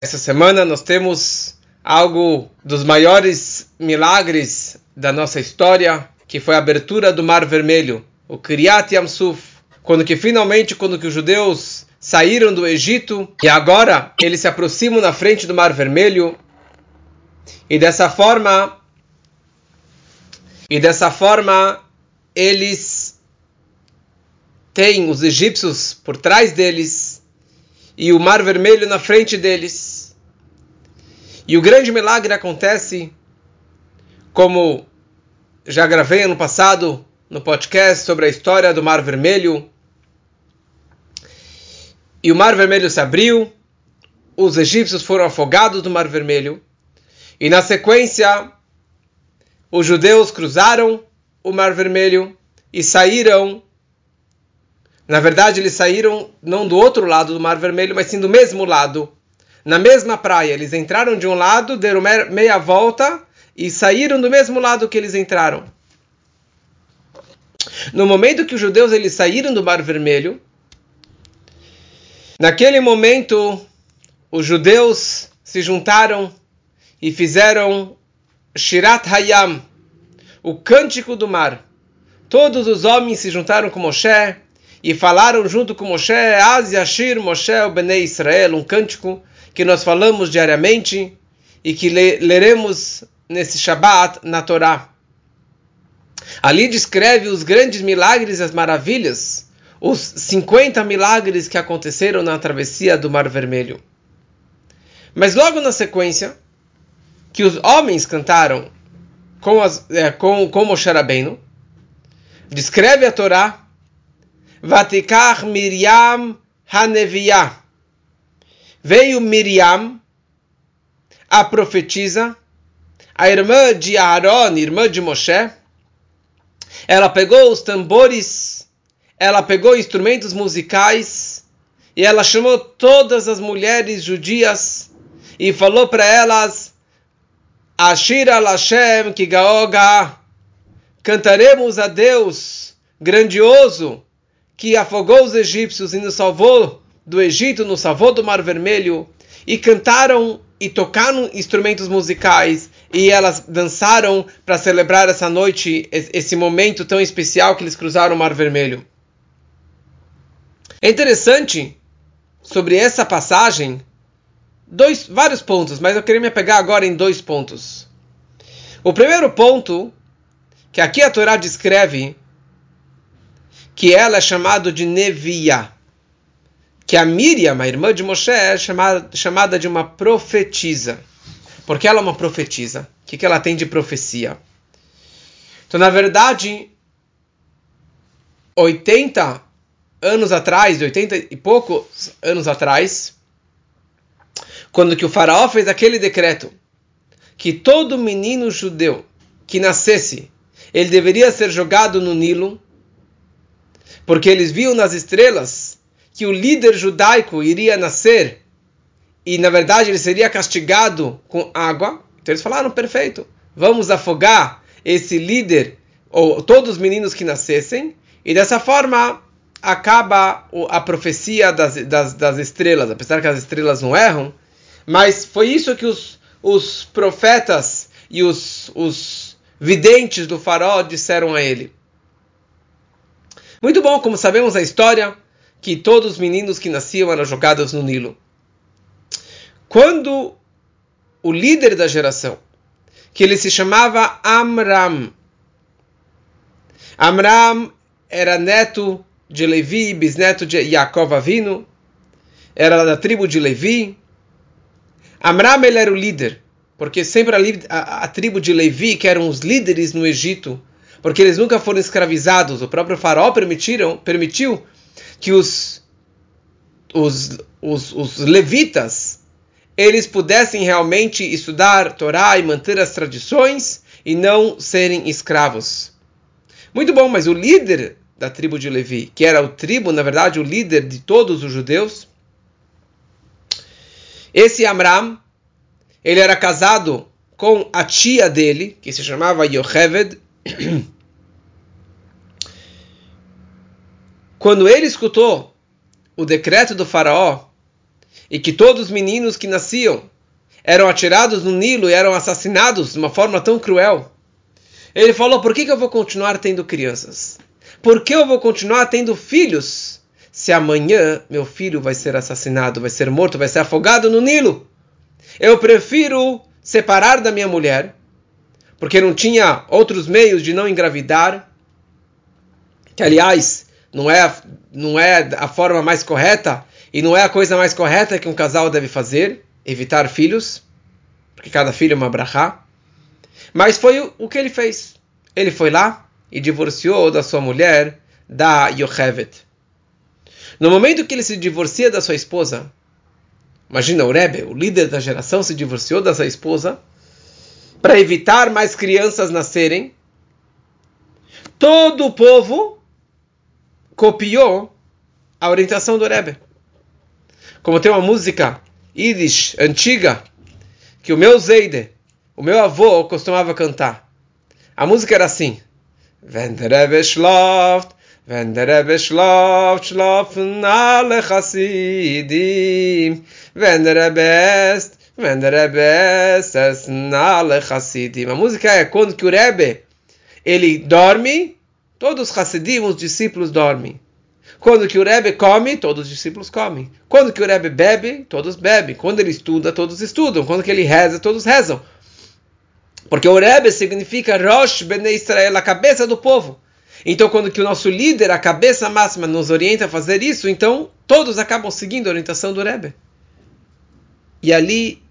Essa semana nós temos algo dos maiores milagres da nossa história, que foi a abertura do Mar Vermelho, o Kriyat Yamsuf, quando que finalmente, quando que os judeus saíram do Egito e agora eles se aproximam na frente do Mar Vermelho e dessa forma e dessa forma eles têm os egípcios por trás deles e o Mar Vermelho na frente deles. E o grande milagre acontece, como já gravei ano passado no podcast sobre a história do Mar Vermelho. E o Mar Vermelho se abriu, os egípcios foram afogados no Mar Vermelho, e na sequência, os judeus cruzaram o Mar Vermelho e saíram. Na verdade, eles saíram não do outro lado do Mar Vermelho, mas sim do mesmo lado na mesma praia. Eles entraram de um lado, deram meia volta e saíram do mesmo lado que eles entraram. No momento que os judeus eles saíram do Mar Vermelho, naquele momento os judeus se juntaram e fizeram Shirat Hayam, o cântico do mar. Todos os homens se juntaram com Moshe e falaram junto com Moshe, Az Yashir Moshe Bnei Israel, um cântico que nós falamos diariamente e que leremos nesse Shabat na Torá. Ali descreve os grandes milagres e as maravilhas, os 50 milagres que aconteceram na travessia do Mar Vermelho. Mas logo na sequência, que os homens cantaram com, as, é, com, com descreve a Torá, Vatikach Miriam Haneviah, veio Miriam, a profetisa, a irmã de Aaron, irmã de Moshe. Ela pegou os tambores, ela pegou instrumentos musicais e ela chamou todas as mulheres judias e falou para elas: Ashira Lashem Kigaoga, cantaremos a Deus grandioso que afogou os egípcios e nos salvou do Egito, no Savô do Mar Vermelho, e cantaram e tocaram instrumentos musicais, e elas dançaram para celebrar essa noite, esse momento tão especial que eles cruzaram o Mar Vermelho. É interessante sobre essa passagem dois, vários pontos, mas eu queria me pegar agora em dois pontos. O primeiro ponto, que aqui a Torá descreve que ela é chamada de Nevia que a Miriam, a irmã de Moshe, é chamada, chamada de uma profetisa. Porque ela é uma profetisa. O que, que ela tem de profecia? Então, na verdade, 80 anos atrás, 80 e poucos anos atrás, quando que o faraó fez aquele decreto que todo menino judeu que nascesse, ele deveria ser jogado no Nilo, porque eles viam nas estrelas que o líder judaico iria nascer e na verdade ele seria castigado com água. Então eles falaram: perfeito, vamos afogar esse líder ou todos os meninos que nascessem e dessa forma acaba a profecia das, das, das estrelas, apesar que as estrelas não erram, mas foi isso que os, os profetas e os, os videntes do faraó disseram a ele. Muito bom, como sabemos a história, que todos os meninos que nasciam eram jogados no Nilo. Quando o líder da geração, que ele se chamava Amram, Amram era neto de Levi, bisneto de Yaakov Avino, era da tribo de Levi. Amram ele era o líder, porque sempre a, a, a tribo de Levi, que eram os líderes no Egito, porque eles nunca foram escravizados, o próprio faraó permitiram, permitiu que os, os, os, os levitas eles pudessem realmente estudar Torá e manter as tradições e não serem escravos. Muito bom, mas o líder da tribo de Levi, que era o tribo, na verdade, o líder de todos os judeus, esse Amram, ele era casado com a tia dele, que se chamava Yocheved, Quando ele escutou o decreto do faraó, e que todos os meninos que nasciam eram atirados no Nilo e eram assassinados de uma forma tão cruel. Ele falou: por que, que eu vou continuar tendo crianças? Por que eu vou continuar tendo filhos se amanhã meu filho vai ser assassinado, vai ser morto, vai ser afogado no Nilo? Eu prefiro separar da minha mulher, porque não tinha outros meios de não engravidar, que aliás não é, não é a forma mais correta e não é a coisa mais correta que um casal deve fazer, evitar filhos, porque cada filho é uma brachá. Mas foi o que ele fez. Ele foi lá e divorciou da sua mulher, da Yochevet. No momento que ele se divorcia da sua esposa, imagina o Rebbe, o líder da geração, se divorciou da sua esposa para evitar mais crianças nascerem. Todo o povo copiou a orientação do Rebbe. Como tem uma música Yiddish antiga que o meu Zeide, o meu avô, costumava cantar. A música era assim: Wenn der Rebbe schläft, wenn der Rebbe schläft, schlafen alle Chassidim. Wenn der Rebbe ist, wenn der Rebbe ist, essen alle Chassidim. A música é quando que o Rebbe ele dorme, todos os Chassidim, os discípulos dormem. Quando que o Rebbe come, todos os discípulos comem. Quando que o Rebbe bebe, todos bebem. Quando ele estuda, todos estudam. Quando que ele reza, todos rezam. Porque o Rebbe significa Rosh Bnei Israel, a cabeça do povo. Então, quando que o nosso líder, a cabeça máxima, nos orienta a fazer isso, então todos acabam seguindo a orientação do Rebbe. E ali,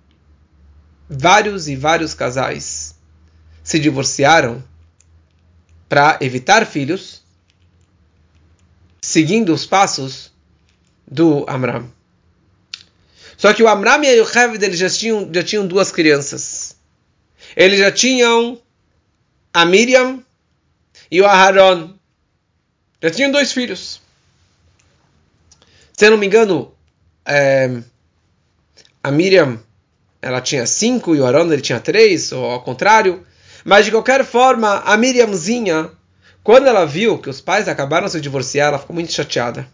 vários e vários casais se divorciaram para evitar filhos, seguindo os passos do Amram. Só que o Amram e a Yocheved eles já tinham, já tinham duas crianças. Eles já tinham a Miriam e o Aharon. Já tinham dois filhos. Se eu não me engano, é, a Miriam ela tinha cinco e o Aharon ele tinha três, ou ao contrário. Mas de qualquer forma, a Miriamzinha, quando ela viu que os pais acabaram de se divorciar, ela ficou muito chateada.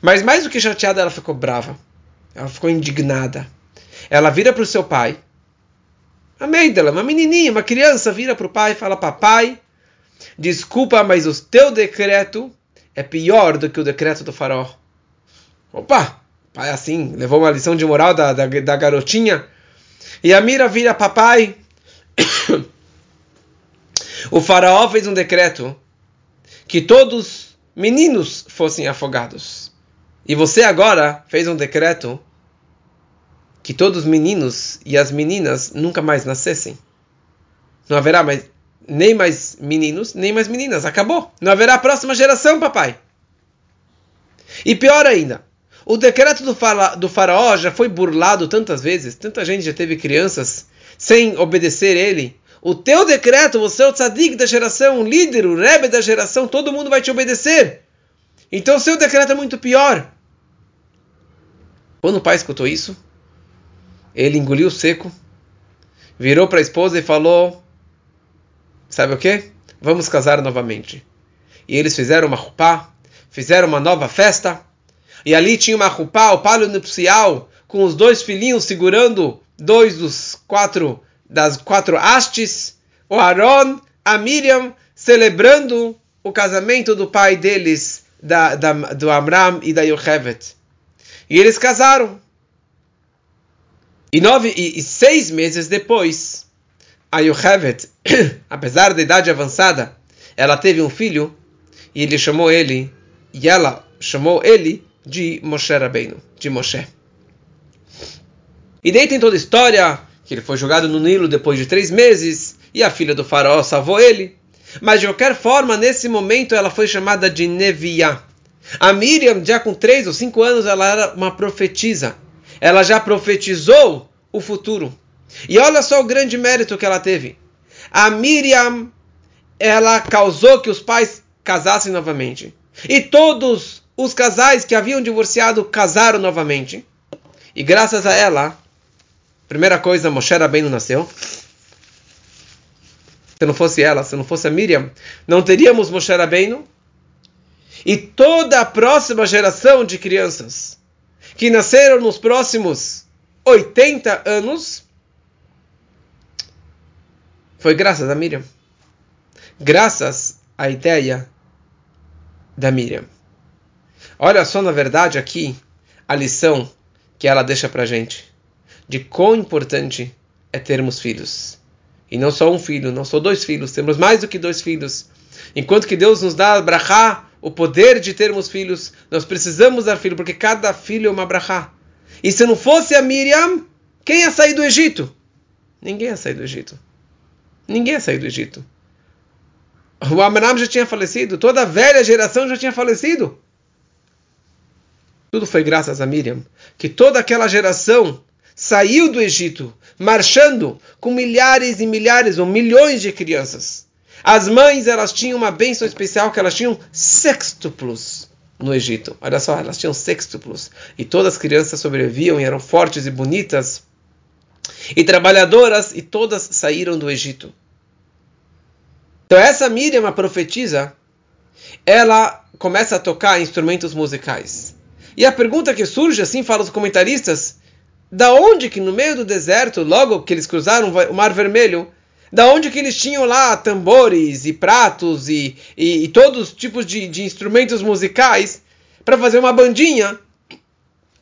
Mas mais do que chateada, ela ficou brava. Ela ficou indignada. Ela vira para o seu pai a Meidela, uma menininha, uma criança, vira para o pai e fala: Papai, desculpa, mas o teu decreto é pior do que o decreto do faraó. Opa! Pai, assim, levou uma lição de moral da, da, da garotinha. E a Mira vira: Papai, o faraó fez um decreto que todos meninos fossem afogados. E você agora fez um decreto que todos os meninos e as meninas nunca mais nascessem. Não haverá mais nem mais meninos, nem mais meninas. Acabou. Não haverá próxima geração, papai. E pior ainda, o decreto do, do faraó já foi burlado tantas vezes, tanta gente já teve crianças sem obedecer ele. O teu decreto, você é o tzadik da geração, o líder, o rebe da geração, todo mundo vai te obedecer. Então o seu decreto é muito pior. Quando o pai escutou isso, ele engoliu seco, virou para a esposa e falou: Sabe o que? Vamos casar novamente. E eles fizeram uma rupá, fizeram uma nova festa, e ali tinha uma rupá, o palio nupcial, com os dois filhinhos segurando dois dos quatro das quatro hastes, o Aaron, a Miriam, celebrando o casamento do pai deles, da, da, do Amram e da Yochevet. E eles casaram. E, nove, e, e seis meses depois, a Yochevet, apesar da idade avançada, ela teve um filho e ele chamou ele, e ela chamou ele de Moshe Rabbeinu, de Moshe. E daí tem toda a história que ele foi jogado no Nilo depois de três meses e a filha do faraó salvou ele. Mas de qualquer forma, nesse momento ela foi chamada de Neviá. A Miriam, já com três ou cinco anos, ela era uma profetisa ela já profetizou o futuro. E olha só o grande mérito que ela teve. A Miriam, ela causou que os pais casassem novamente. E todos os casais que haviam divorciado casaram novamente. E graças a ela, primeira coisa, Moshe Rabbeinu nasceu. Se não fosse ela, se não fosse a Miriam, não teríamos Moshe Rabbeinu. E toda a próxima geração de crianças que nasceram nos próximos 80 anos, foi graças a Miriam. Graças à ideia da Miriam. Olha só, na verdade, aqui a lição que ela deixa para gente de quão importante é termos filhos. E não só um filho, não só dois filhos, temos mais do que dois filhos. Enquanto que Deus nos dá brachá, o poder de termos filhos, nós precisamos dar filho, porque cada filho é uma brachá. E se não fosse a Miriam, quem ia sair do Egito? Ninguém ia sair do Egito. Ninguém ia sair do Egito. O Amram já tinha falecido, toda a velha geração já tinha falecido. Tudo foi graças a Miriam, que toda aquela geração saiu do Egito, marchando com milhares e milhares ou milhões de crianças. As mães, elas tinham uma bênção especial que elas tinham sextuplos no Egito. Olha só, elas tinham sextuplos. E todas as crianças sobreviviam e eram fortes e bonitas e trabalhadoras e todas saíram do Egito. Então essa Miriam, a profetisa, ela começa a tocar instrumentos musicais. E a pergunta que surge, assim falam os comentaristas, da onde que no meio do deserto, logo que eles cruzaram o Mar Vermelho, da onde que eles tinham lá tambores e pratos e, e, e todos os tipos de, de instrumentos musicais para fazer uma bandinha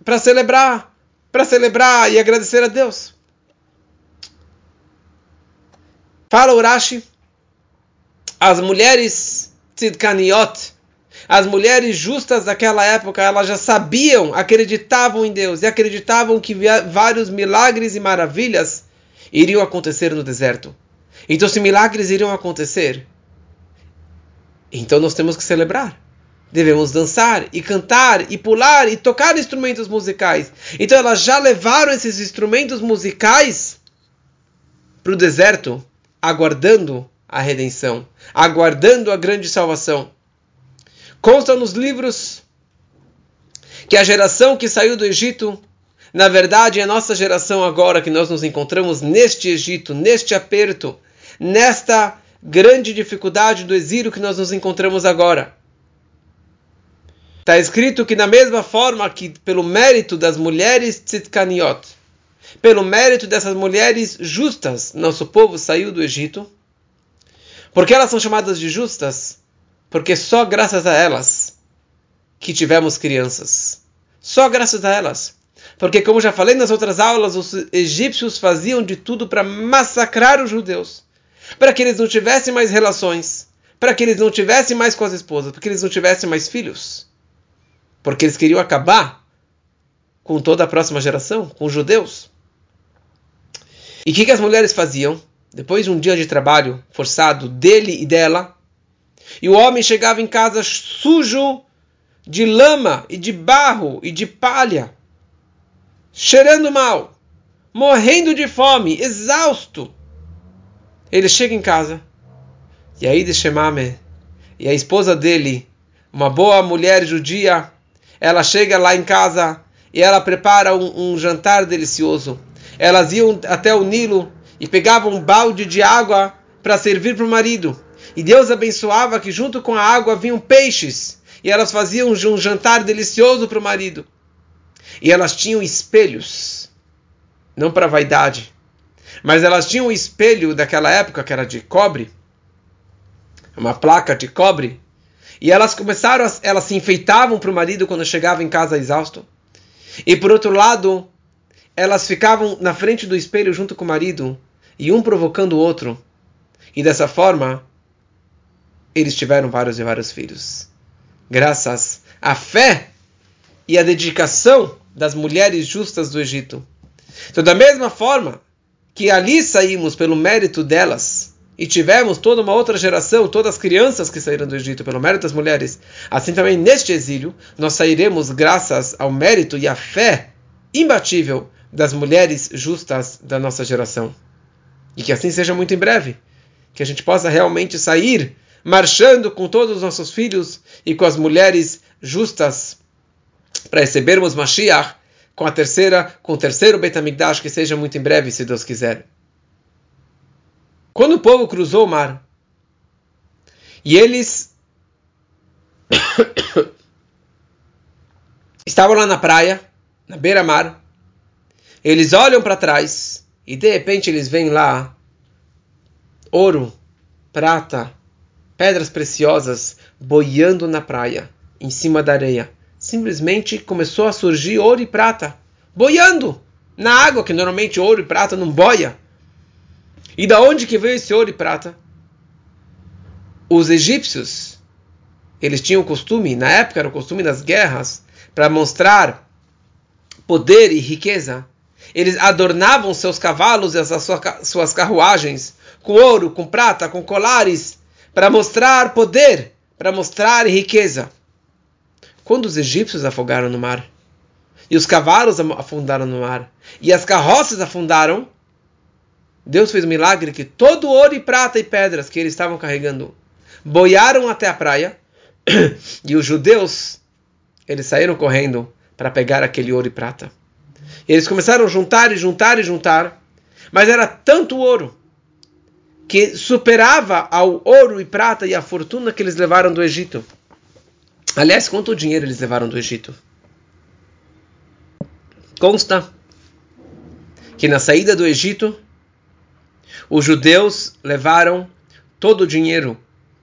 para celebrar, para celebrar e agradecer a Deus. Fala Urashi, as mulheres tzidkaniot, as mulheres justas daquela época, elas já sabiam, acreditavam em Deus e acreditavam que vários milagres e maravilhas iriam acontecer no deserto. Então, se milagres iriam acontecer, então nós temos que celebrar. Devemos dançar e cantar e pular e tocar instrumentos musicais. Então elas já levaram esses instrumentos musicais para o deserto aguardando a redenção, aguardando a grande salvação. Consta nos livros que a geração que saiu do Egito, na verdade é a nossa geração agora que nós nos encontramos neste Egito, neste aperto, nesta grande dificuldade do exílio que nós nos encontramos agora. Está escrito que, da mesma forma que, pelo mérito das mulheres tzitkaniot, pelo mérito dessas mulheres justas, nosso povo saiu do Egito. Porque elas são chamadas de justas? Porque só graças a elas que tivemos crianças. Só graças a elas. Porque, como já falei nas outras aulas, os egípcios faziam de tudo para massacrar os judeus. Para que eles não tivessem mais relações. Para que eles não tivessem mais com as esposas. Para que eles não tivessem mais filhos. Porque eles queriam acabar com toda a próxima geração, com os judeus. E o que, que as mulheres faziam? Depois de um dia de trabalho forçado dele e dela, e o homem chegava em casa sujo de lama e de barro e de palha, cheirando mal, morrendo de fome, exausto. Ele chega em casa, e aí de Shemame, e a esposa dele, uma boa mulher judia, ela chega lá em casa e ela prepara um, um jantar delicioso elas iam até o Nilo e pegavam um balde de água para servir para o marido. E Deus abençoava que junto com a água vinham peixes. E elas faziam um jantar delicioso para o marido. E elas tinham espelhos. Não para vaidade. Mas elas tinham um espelho daquela época que era de cobre. Uma placa de cobre. E elas começaram, a, elas se enfeitavam para o marido quando chegava em casa exausto. E por outro lado, elas ficavam na frente do espelho junto com o marido, e um provocando o outro. E dessa forma, eles tiveram vários e vários filhos. Graças à fé e à dedicação das mulheres justas do Egito. Então, da mesma forma que ali saímos pelo mérito delas, e tivemos toda uma outra geração, todas as crianças que saíram do Egito pelo mérito das mulheres, assim também neste exílio, nós sairemos graças ao mérito e à fé imbatível das mulheres justas da nossa geração. E que assim seja muito em breve. Que a gente possa realmente sair marchando com todos os nossos filhos e com as mulheres justas para recebermos Mashiach com a terceira, com o terceiro Betamigdash, que seja muito em breve, se Deus quiser. Quando o povo cruzou o mar e eles estavam lá na praia, na beira-mar. Eles olham para trás e de repente eles veem lá ouro, prata, pedras preciosas boiando na praia, em cima da areia. Simplesmente começou a surgir ouro e prata, boiando na água, que normalmente ouro e prata não boia. E da onde que veio esse ouro e prata? Os egípcios, eles tinham o costume, na época era o costume das guerras, para mostrar poder e riqueza. Eles adornavam seus cavalos e as suas carruagens com ouro, com prata, com colares, para mostrar poder, para mostrar riqueza. Quando os egípcios afogaram no mar, e os cavalos afundaram no mar, e as carroças afundaram, Deus fez um milagre que todo ouro e prata e pedras que eles estavam carregando boiaram até a praia, e os judeus, eles saíram correndo para pegar aquele ouro e prata. E eles começaram a juntar e juntar e juntar, mas era tanto ouro que superava ao ouro e prata e a fortuna que eles levaram do Egito. Aliás, quanto dinheiro eles levaram do Egito? Consta que na saída do Egito, os judeus levaram todo o dinheiro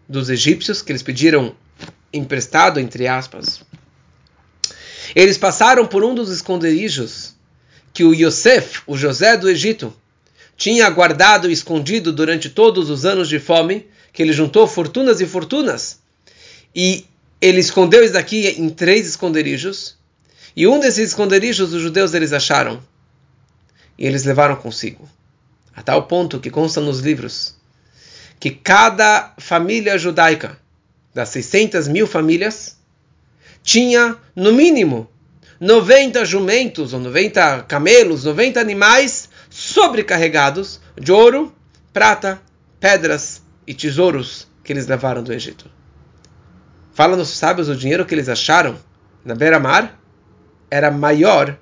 dos egípcios que eles pediram emprestado, entre aspas. Eles passaram por um dos esconderijos que o Yosef, o José do Egito, tinha guardado e escondido durante todos os anos de fome, que ele juntou fortunas e fortunas. E ele escondeu isso daqui em três esconderijos. E um desses esconderijos os judeus eles acharam. E eles levaram consigo. A tal ponto que consta nos livros que cada família judaica, das 600 mil famílias, tinha, no mínimo, 90 jumentos ou 90 camelos, 90 animais sobrecarregados de ouro, prata, pedras e tesouros que eles levaram do Egito. Fala nos sábios o dinheiro que eles acharam na beira-mar era maior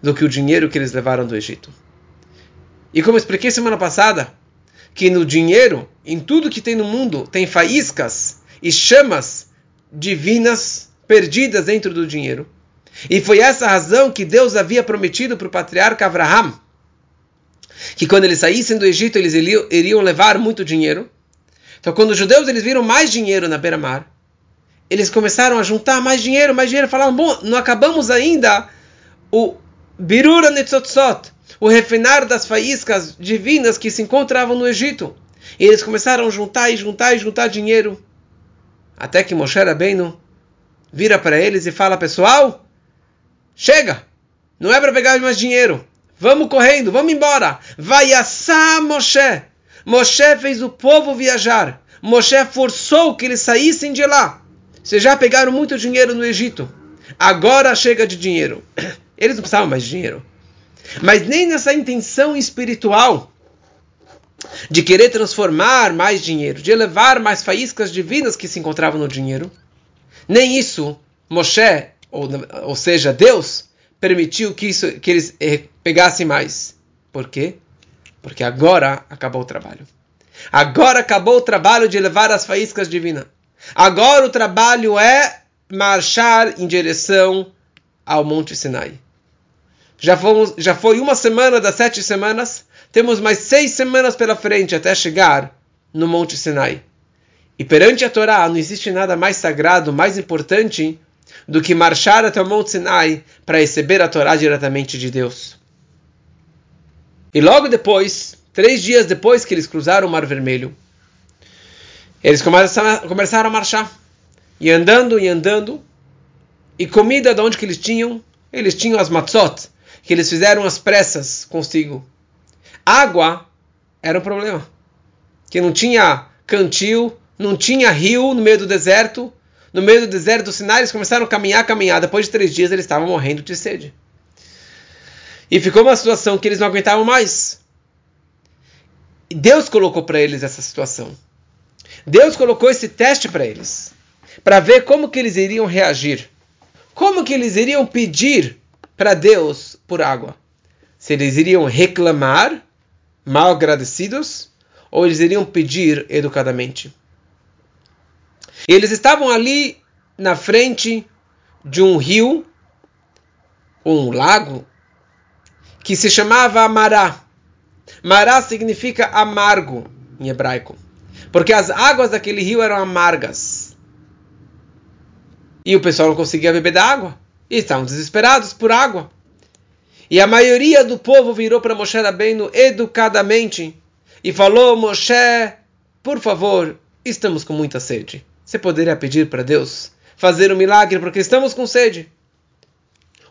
do que o dinheiro que eles levaram do Egito. E como expliquei semana passada, que no dinheiro, em tudo que tem no mundo, tem faíscas e chamas divinas perdidas dentro do dinheiro. E foi essa razão que Deus havia prometido para o patriarca Abraham que quando eles saíssem do Egito eles iriam levar muito dinheiro. Então quando os judeus eles viram mais dinheiro na beira-mar, eles começaram a juntar mais dinheiro, mais dinheiro, falaram: "Bom, não acabamos ainda o birura netzotzot, o refinar das faíscas divinas que se encontravam no Egito". E eles começaram a juntar e juntar e juntar dinheiro, até que Moshe Rabbeinu vira para eles e fala: "Pessoal, Chega! Não é para pegar mais dinheiro. Vamos correndo, vamos embora. Vai assar Moshe. Moshe fez o povo viajar. Moshe forçou que eles saíssem de lá. Vocês já pegaram muito dinheiro no Egito. Agora chega de dinheiro. Eles não precisavam mais de dinheiro. Mas nem nessa intenção espiritual de querer transformar mais dinheiro, de elevar mais faíscas divinas que se encontravam no dinheiro, nem isso Moshe ou, ou seja, Deus permitiu que, isso, que eles eh, pegassem mais. Por quê? Porque agora acabou o trabalho. Agora acabou o trabalho de levar as faíscas divinas. Agora o trabalho é marchar em direção ao Monte Sinai. Já, fomos, já foi uma semana das sete semanas, temos mais seis semanas pela frente até chegar no Monte Sinai. E perante a Torá não existe nada mais sagrado, mais importante do que marchar até o Monte Sinai para receber a Torá diretamente de Deus. E logo depois, três dias depois que eles cruzaram o Mar Vermelho, eles começaram a marchar. E andando e andando, e comida de onde que eles tinham? Eles tinham as matzot, que eles fizeram as pressas consigo. Água era um problema. Que não tinha cantil, não tinha rio no meio do deserto, no meio do deserto do Sinai, eles começaram a caminhar, caminhar. Depois de três dias, eles estavam morrendo de sede. E ficou uma situação que eles não aguentavam mais. E Deus colocou para eles essa situação. Deus colocou esse teste para eles, para ver como que eles iriam reagir. Como que eles iriam pedir para Deus por água? Se eles iriam reclamar, mal agradecidos, ou eles iriam pedir educadamente. E eles estavam ali na frente de um rio um lago que se chamava Mará. Mará significa amargo em hebraico, porque as águas daquele rio eram amargas. E o pessoal não conseguia beber da água. E estavam desesperados por água. E a maioria do povo virou para Moshe Rabbeinu educadamente e falou: Moshe, por favor, estamos com muita sede. Você poderia pedir para Deus fazer um milagre porque estamos com sede?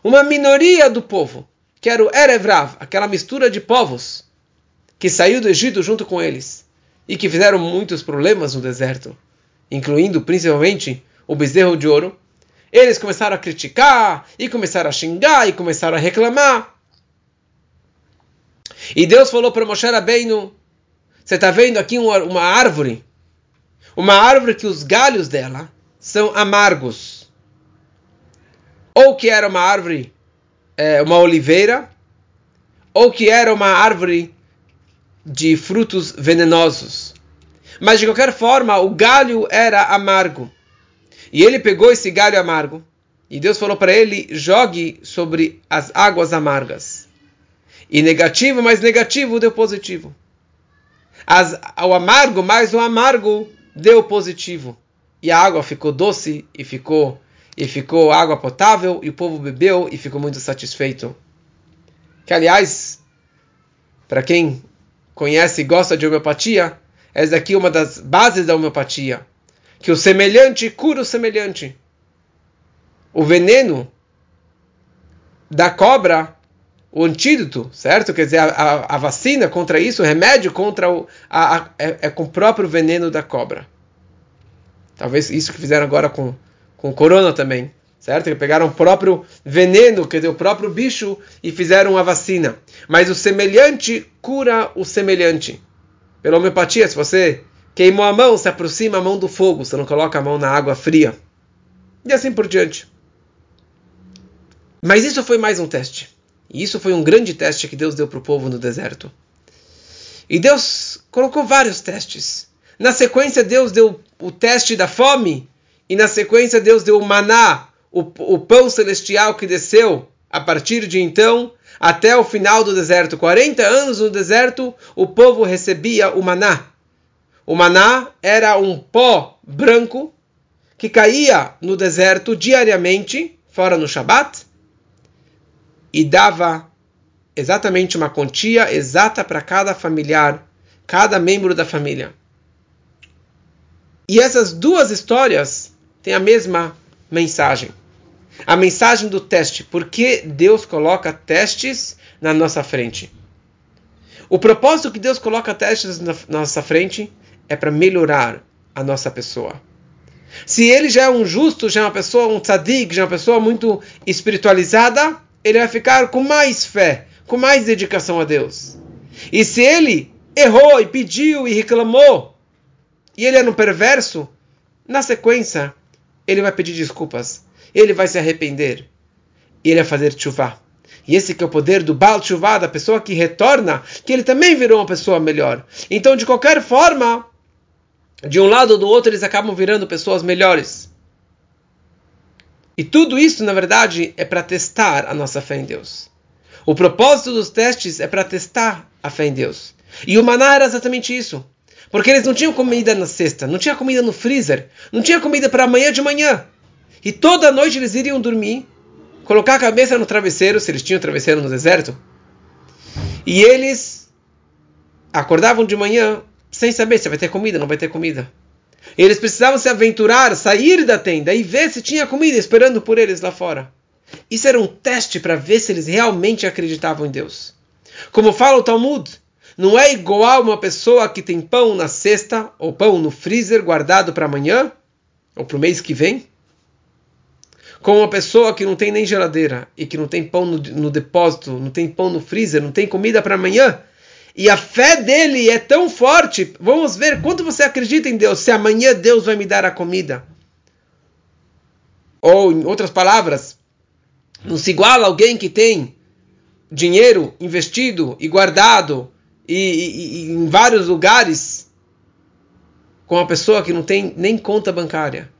Uma minoria do povo, que era o Erevrav, aquela mistura de povos, que saiu do Egito junto com eles e que fizeram muitos problemas no deserto, incluindo principalmente o bezerro de ouro, eles começaram a criticar, e começaram a xingar, e começaram a reclamar. E Deus falou para Moshe Rabbeinu, você está vendo aqui uma, uma árvore? Uma árvore que os galhos dela são amargos. Ou que era uma árvore, é, uma oliveira, ou que era uma árvore de frutos venenosos. Mas de qualquer forma, o galho era amargo. E ele pegou esse galho amargo e Deus falou para ele: jogue sobre as águas amargas. E negativo mais negativo deu positivo. As, o amargo mais o amargo deu positivo. E a água ficou doce e ficou e ficou água potável e o povo bebeu e ficou muito satisfeito. Que aliás, para quem conhece e gosta de homeopatia, essa daqui é uma das bases da homeopatia que o semelhante cura o semelhante. O veneno da cobra, o antídoto, certo? Quer dizer, a, a, a vacina contra isso, o remédio contra o. A, é, é, com o próprio veneno da cobra. Talvez isso que fizeram agora com, com o corona também, certo? Que pegaram o próprio veneno, quer dizer, o próprio bicho e fizeram a vacina. Mas o semelhante cura o semelhante. Pela homeopatia, se você Queimou a mão, se aproxima a mão do fogo, você não coloca a mão na água fria. E assim por diante. Mas isso foi mais um teste. E isso foi um grande teste que Deus deu para o povo no deserto. E Deus colocou vários testes. Na sequência, Deus deu o teste da fome. E na sequência, Deus deu o maná, o, o pão celestial que desceu a partir de então até o final do deserto. 40 anos no deserto, o povo recebia o maná. O maná era um pó branco que caía no deserto diariamente, fora no Shabat, e dava exatamente uma quantia exata para cada familiar, cada membro da família. E essas duas histórias têm a mesma mensagem. A mensagem do teste. Por que Deus coloca testes na nossa frente? O propósito que Deus coloca testes na nossa frente é para melhorar a nossa pessoa. Se ele já é um justo, já é uma pessoa, um tzadik, já é uma pessoa muito espiritualizada, ele vai ficar com mais fé, com mais dedicação a Deus. E se ele errou e pediu e reclamou, e ele era um perverso, na sequência, ele vai pedir desculpas, ele vai se arrepender, e ele vai fazer chuva. E esse que é o poder do Baal Tshuva, da pessoa que retorna, que ele também virou uma pessoa melhor. Então, de qualquer forma, de um lado ou do outro, eles acabam virando pessoas melhores. E tudo isso, na verdade, é para testar a nossa fé em Deus. O propósito dos testes é para testar a fé em Deus. E o maná era exatamente isso. Porque eles não tinham comida na cesta, não tinha comida no freezer, não tinha comida para amanhã de manhã. E toda noite eles iriam dormir, colocar a cabeça no travesseiro, se eles tinham travesseiro no deserto. E eles acordavam de manhã sem saber se vai ter comida não vai ter comida. Eles precisavam se aventurar, sair da tenda e ver se tinha comida esperando por eles lá fora. Isso era um teste para ver se eles realmente acreditavam em Deus. Como fala o Talmud, não é igual uma pessoa que tem pão na cesta ou pão no freezer guardado para amanhã ou para o mês que vem, com uma pessoa que não tem nem geladeira e que não tem pão no, no depósito, não tem pão no freezer, não tem comida para amanhã e a fé dele é tão forte. Vamos ver quanto você acredita em Deus, se amanhã Deus vai me dar a comida. Ou, em outras palavras, não se iguala alguém que tem dinheiro investido e guardado e, e, e em vários lugares com uma pessoa que não tem nem conta bancária,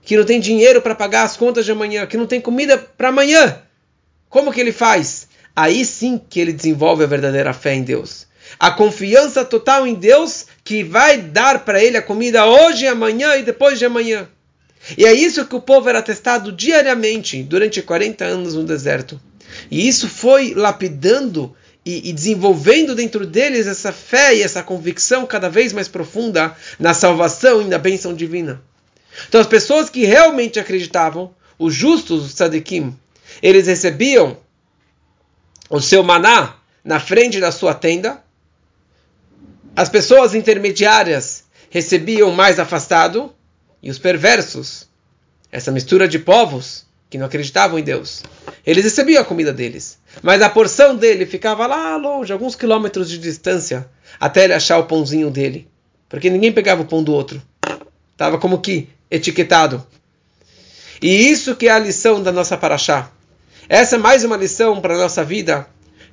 que não tem dinheiro para pagar as contas de amanhã, que não tem comida para amanhã. Como que ele faz? Aí sim que ele desenvolve a verdadeira fé em Deus. A confiança total em Deus que vai dar para ele a comida hoje, amanhã e depois de amanhã. E é isso que o povo era testado diariamente durante 40 anos no deserto. E isso foi lapidando e, e, desenvolvendo dentro deles essa fé e essa convicção cada vez mais profunda na salvação e na bênção divina. Então, as pessoas que realmente acreditavam, os justos, os tzadikim, eles recebiam o seu maná na frente da sua tenda. As pessoas intermediárias recebiam mais afastado e os perversos, essa mistura de povos que não acreditavam em Deus, eles recebiam a comida deles, mas a porção dele ficava lá longe, alguns quilômetros de distância, até ele achar o pãozinho dele, porque ninguém pegava o pão do outro, estava como que etiquetado. E isso que é a lição da nossa paraxá. Essa é mais uma lição para a nossa vida,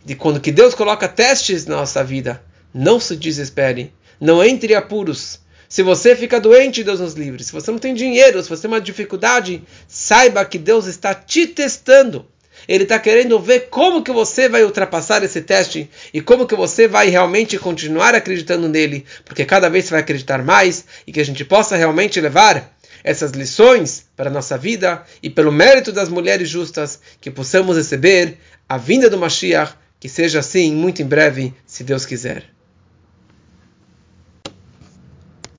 de quando que Deus coloca testes na nossa vida. Não se desespere, não entre apuros, se você fica doente, Deus nos livre. Se você não tem dinheiro, se você tem uma dificuldade, saiba que Deus está te testando. Ele está querendo ver como que você vai ultrapassar esse teste e como que você vai realmente continuar acreditando nele, porque cada vez você vai acreditar mais e que a gente possa realmente levar essas lições para a nossa vida e pelo mérito das mulheres justas que possamos receber a vinda do Mashiach, que seja assim muito em breve, se Deus quiser.